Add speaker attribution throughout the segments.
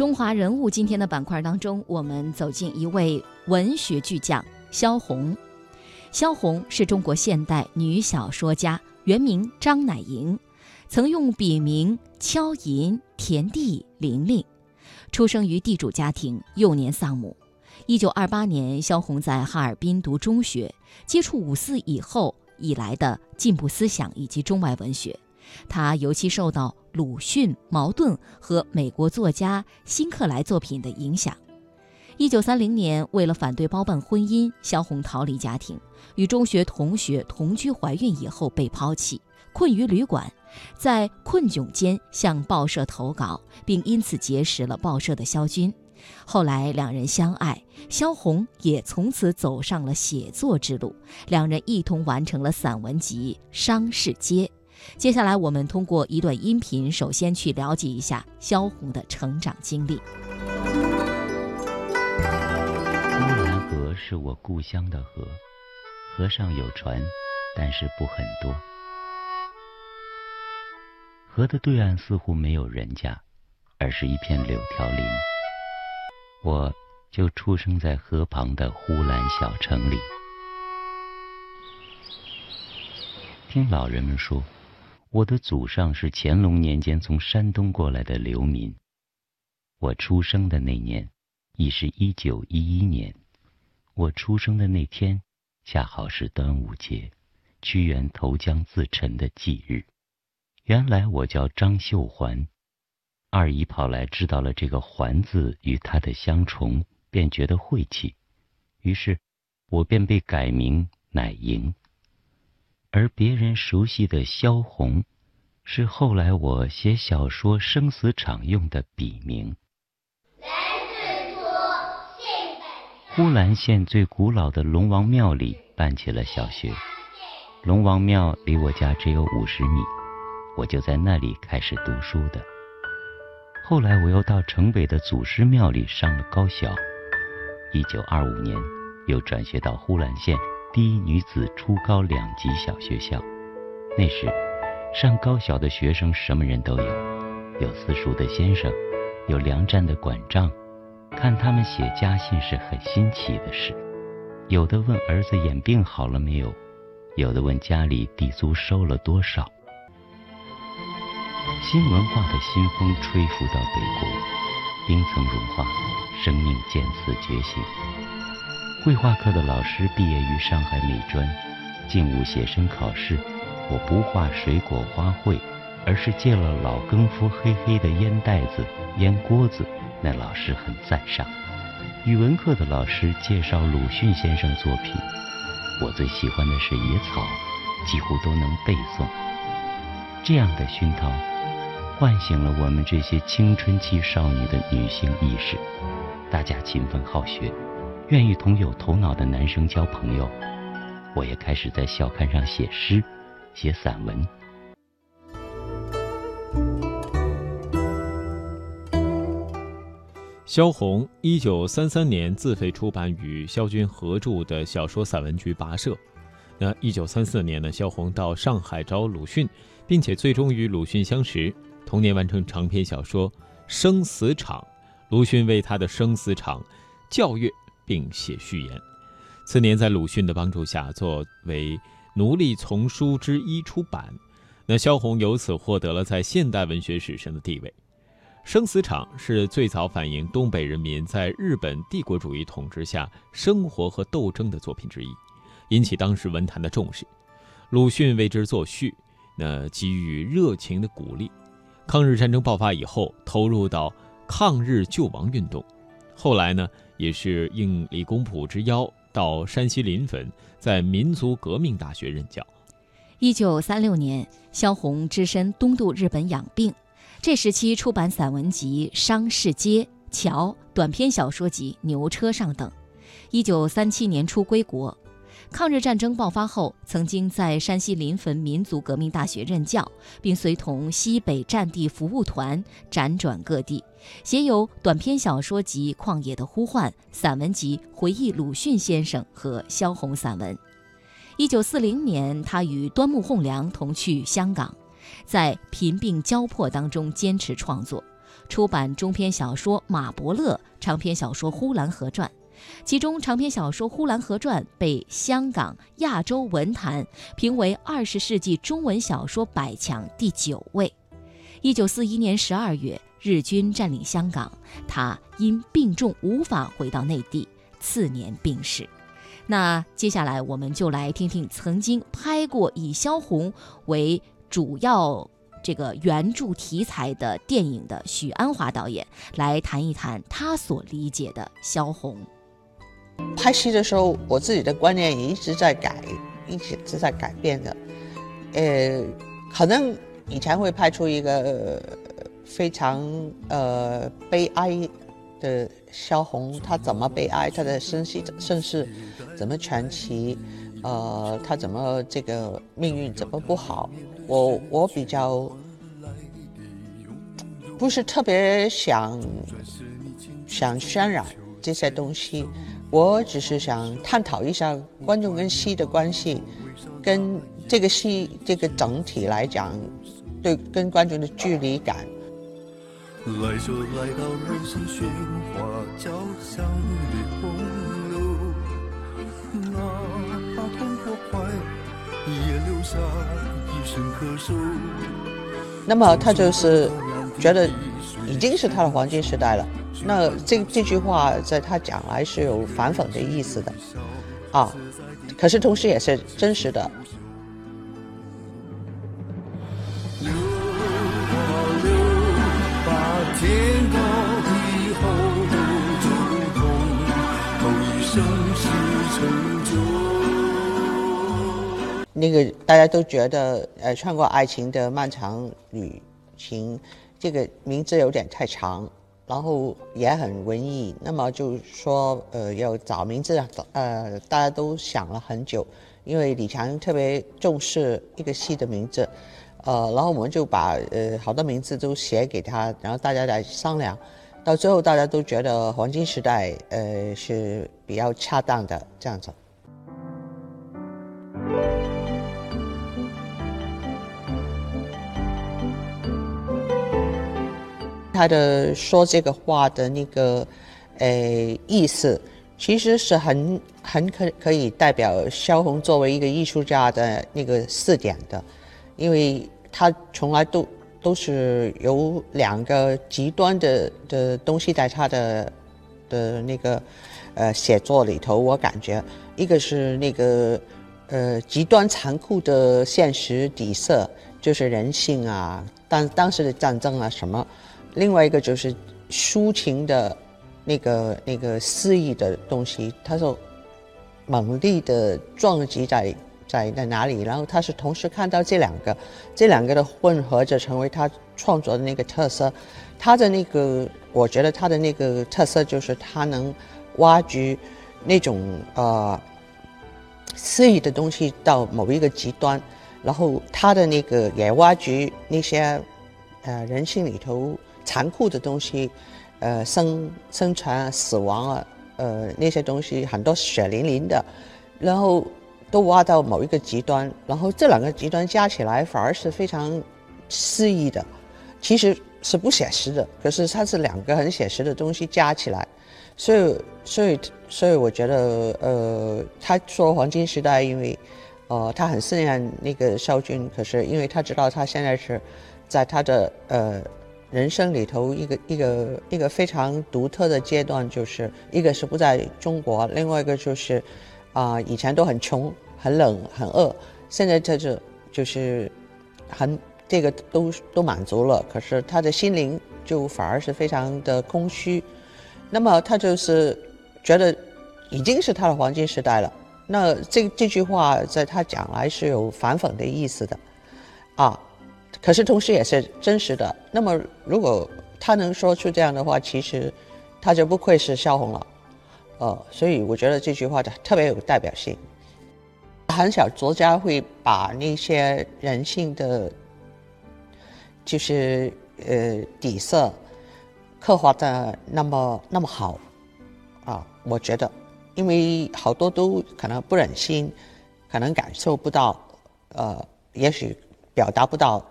Speaker 1: 中华人物今天的板块当中，我们走进一位文学巨匠萧红。萧红是中国现代女小说家，原名张乃莹，曾用笔名敲银、田地、玲玲。出生于地主家庭，幼年丧母。一九二八年，萧红在哈尔滨读中学，接触五四以后以来的进步思想以及中外文学。他尤其受到鲁迅、茅盾和美国作家辛克莱作品的影响。一九三零年，为了反对包办婚姻，萧红逃离家庭，与中学同学同居怀孕以后被抛弃，困于旅馆，在困窘间向报社投稿，并因此结识了报社的萧军。后来两人相爱，萧红也从此走上了写作之路，两人一同完成了散文集《商市街》。接下来，我们通过一段音频，首先去了解一下萧红的成长经历。
Speaker 2: 乌兰河是我故乡的河，河上有船，但是不很多。河的对岸似乎没有人家，而是一片柳条林。我就出生在河旁的呼兰小城里。听老人们说。我的祖上是乾隆年间从山东过来的流民。我出生的那年，已是一九一一年。我出生的那天，恰好是端午节，屈原投江自沉的忌日。原来我叫张秀环，二姨跑来知道了这个“环”字与他的相重，便觉得晦气，于是，我便被改名乃莹。而别人熟悉的萧红，是后来我写小说《生死场》用的笔名。呼兰县最古老的龙王庙里办起了小学，龙王庙离我家只有五十米，我就在那里开始读书的。后来我又到城北的祖师庙里上了高小，一九二五年又转学到呼兰县。第一女子初高两级小学校，那时上高小的学生什么人都有，有私塾的先生，有粮站的管账，看他们写家信是很新奇的事。有的问儿子眼病好了没有，有的问家里地租收了多少。新文化的新风吹拂到北国，冰层融化，生命渐次觉醒。绘画课的老师毕业于上海美专，进屋写生考试，我不画水果花卉，而是借了老更夫黑黑的烟袋子、烟锅子，那老师很赞赏。语文课的老师介绍鲁迅先生作品，我最喜欢的是野草，几乎都能背诵。这样的熏陶，唤醒了我们这些青春期少女的女性意识，大家勤奋好学。愿意同有头脑的男生交朋友，我也开始在校刊上写诗、写散文。
Speaker 3: 萧红一九三三年自费出版与萧军合著的小说散文集《跋涉》。那一九三四年呢，萧红到上海找鲁迅，并且最终与鲁迅相识。同年完成长篇小说《生死场》，鲁迅为他的《生死场》教阅。并写序言。次年，在鲁迅的帮助下，作为奴隶丛书之一出版。那萧红由此获得了在现代文学史上的地位。《生死场》是最早反映东北人民在日本帝国主义统治下生活和斗争的作品之一，引起当时文坛的重视。鲁迅为之作序，那给予热情的鼓励。抗日战争爆发以后，投入到抗日救亡运动。后来呢？也是应李公朴之邀，到山西临汾，在民族革命大学任教。
Speaker 1: 一九三六年，萧红只身东渡日本养病，这时期出版散文集《商市街》《桥》短篇小说集《牛车上》等。一九三七年初归国。抗日战争爆发后，曾经在山西临汾民族革命大学任教，并随同西北战地服务团辗转各地，写有短篇小说集《旷野的呼唤》、散文集回忆鲁迅先生和萧红散文。一九四零年，他与端木蕻良同去香港，在贫病交迫当中坚持创作，出版中篇小说《马伯乐》、长篇小说《呼兰河传》。其中长篇小说《呼兰河传》被香港亚洲文坛评为二十世纪中文小说百强第九位。一九四一年十二月，日军占领香港，他因病重无法回到内地，次年病逝。那接下来我们就来听听曾经拍过以萧红为主要这个原著题材的电影的许鞍华导演来谈一谈他所理解的萧红。
Speaker 4: 拍戏的时候，我自己的观念也一直在改，一直在改变的。呃，可能以前会拍出一个非常呃悲哀的萧红，她怎么悲哀，她的身世身世怎么传奇，呃，她怎么这个命运怎么不好，我我比较不是特别想想渲染这些东西。我只是想探讨一下观众跟戏的关系，跟这个戏这个整体来讲，对跟观众的距离感。那么他就是觉得已经是他的黄金时代了。那这这句话在他讲来是有反讽的意思的，啊，可是同时也是真实的。那个大家都觉得，呃，穿过爱情的漫长旅行，这个名字有点太长。然后也很文艺，那么就说呃要找名字，呃大家都想了很久，因为李强特别重视一个戏的名字，呃然后我们就把呃好多名字都写给他，然后大家来商量，到最后大家都觉得黄金时代呃是比较恰当的这样子。他的说这个话的那个，呃，意思，其实是很很可可以代表萧红作为一个艺术家的那个四点的，因为他从来都都是有两个极端的的东西在他的的那个呃写作里头，我感觉一个是那个呃极端残酷的现实底色，就是人性啊，当当时的战争啊什么。另外一个就是抒情的，那个那个肆意的东西，他说猛力的撞击在在在哪里，然后他是同时看到这两个，这两个的混合着成为他创作的那个特色。他的那个，我觉得他的那个特色就是他能挖掘那种呃肆意的东西到某一个极端，然后他的那个也挖掘那些呃人性里头。残酷的东西，呃，生生存啊，死亡啊，呃，那些东西很多血淋淋的，然后都挖到某一个极端，然后这两个极端加起来反而是非常诗意的，其实是不写实的，可是它是两个很写实的东西加起来，所以，所以，所以我觉得，呃，他说黄金时代，因为，呃，他很思念那个少君，可是因为他知道他现在是在他的呃。人生里头一个一个一个非常独特的阶段，就是一个是不在中国，另外一个就是，啊，以前都很穷、很冷、很饿，现在这就就是很这个都都满足了，可是他的心灵就反而是非常的空虚。那么他就是觉得已经是他的黄金时代了。那这这句话在他讲来是有反讽的意思的，啊。可是同时也是真实的。那么，如果他能说出这样的话，其实他就不愧是萧红了。呃，所以我觉得这句话的特别有代表性。很少作家会把那些人性的，就是呃底色刻画的那么那么好啊。我觉得，因为好多都可能不忍心，可能感受不到，呃，也许表达不到。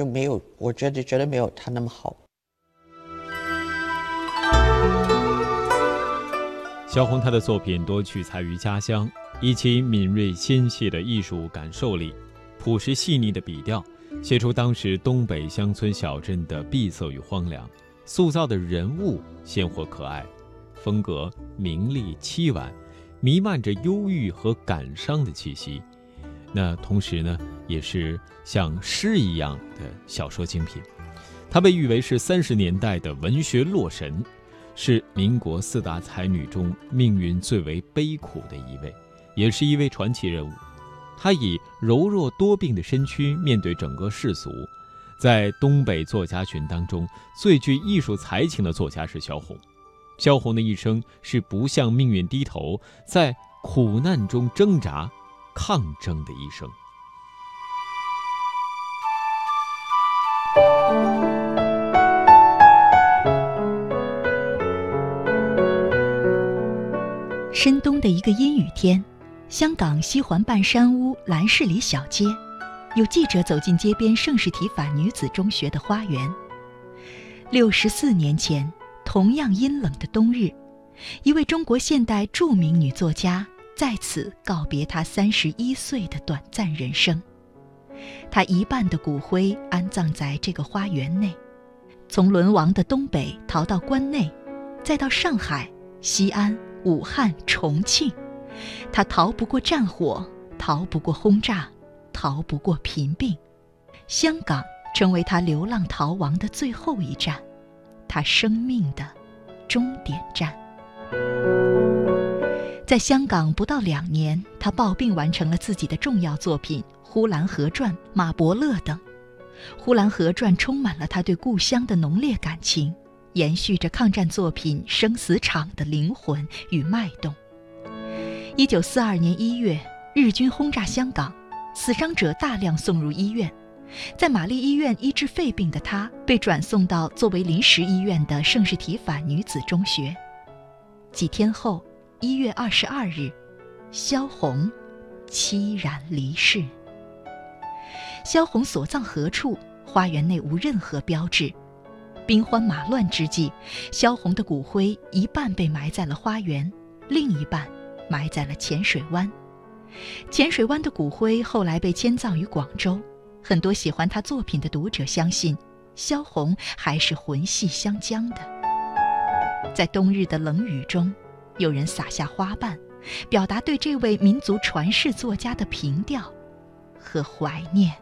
Speaker 4: 就没有我觉得绝对没有他那么好。
Speaker 3: 萧红他的作品多取材于家乡以其敏锐纤细的艺术感受力朴实细腻的笔调写出当时东北乡村小镇的闭塞与荒凉塑造的人物鲜活可爱风格明丽凄婉弥漫着忧郁和感伤的气息那同时呢，也是像诗一样的小说精品。她被誉为是三十年代的文学洛神。是民国四大才女中命运最为悲苦的一位，也是一位传奇人物。她以柔弱多病的身躯面对整个世俗，在东北作家群当中最具艺术才情的作家是萧红。萧红的一生是不向命运低头，在苦难中挣扎、抗争的一生。
Speaker 5: 深冬的一个阴雨天，香港西环半山屋兰士里小街，有记者走进街边圣士提法女子中学的花园。六十四年前，同样阴冷的冬日，一位中国现代著名女作家在此告别他三十一岁的短暂人生。他一半的骨灰安葬在这个花园内，从沦亡的东北逃到关内，再到上海、西安。武汉、重庆，他逃不过战火，逃不过轰炸，逃不过贫病。香港成为他流浪逃亡的最后一站，他生命的终点站。在香港不到两年，他抱病完成了自己的重要作品《呼兰河传》《马伯乐》等。《呼兰河传》充满了他对故乡的浓烈感情。延续着抗战作品《生死场》的灵魂与脉动。一九四二年一月，日军轰炸香港，死伤者大量送入医院。在玛丽医院医治肺病的他，被转送到作为临时医院的圣士提反女子中学。几天后，一月二十二日，萧红凄然离世。萧红所葬何处？花园内无任何标志。兵荒马乱之际，萧红的骨灰一半被埋在了花园，另一半埋在了浅水湾。浅水湾的骨灰后来被迁葬于广州。很多喜欢他作品的读者相信，萧红还是魂系湘江的。在冬日的冷雨中，有人撒下花瓣，表达对这位民族传世作家的凭吊和怀念。